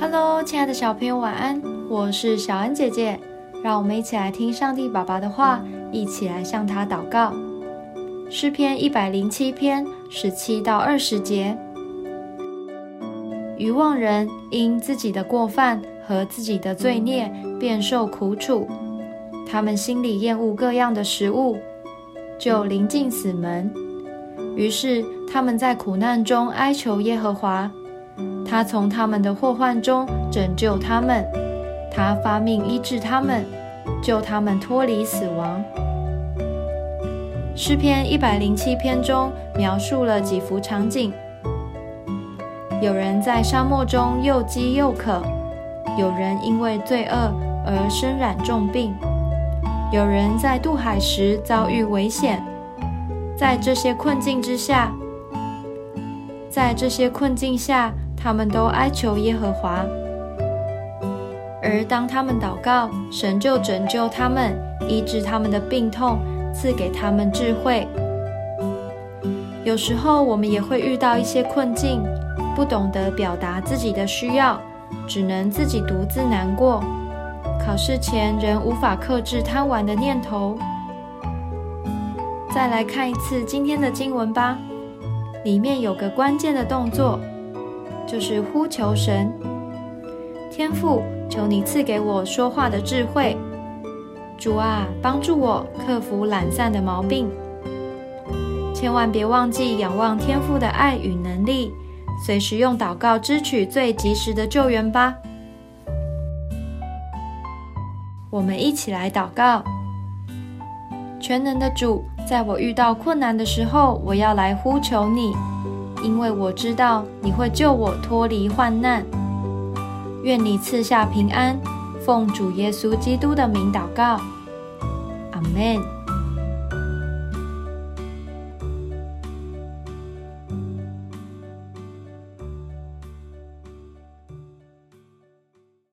Hello，亲爱的小朋友，晚安！我是小恩姐姐，让我们一起来听上帝爸爸的话，一起来向他祷告。诗篇一百零七篇十七到二十节：愚妄人因自己的过犯和自己的罪孽，便受苦楚；他们心里厌恶各样的食物，就临近死门。于是他们在苦难中哀求耶和华。他从他们的祸患中拯救他们，他发命医治他们，救他们脱离死亡。诗篇一百零七篇中描述了几幅场景：有人在沙漠中又饥又渴，有人因为罪恶而身染重病，有人在渡海时遭遇危险。在这些困境之下，在这些困境下。他们都哀求耶和华，而当他们祷告，神就拯救他们，医治他们的病痛，赐给他们智慧。有时候我们也会遇到一些困境，不懂得表达自己的需要，只能自己独自难过。考试前仍无法克制贪玩的念头。再来看一次今天的经文吧，里面有个关键的动作。就是呼求神，天父，求你赐给我说话的智慧。主啊，帮助我克服懒散的毛病。千万别忘记仰望天父的爱与能力，随时用祷告支取最及时的救援吧。我们一起来祷告：全能的主，在我遇到困难的时候，我要来呼求你。因为我知道你会救我脱离患难，愿你赐下平安，奉主耶稣基督的名祷告，阿门。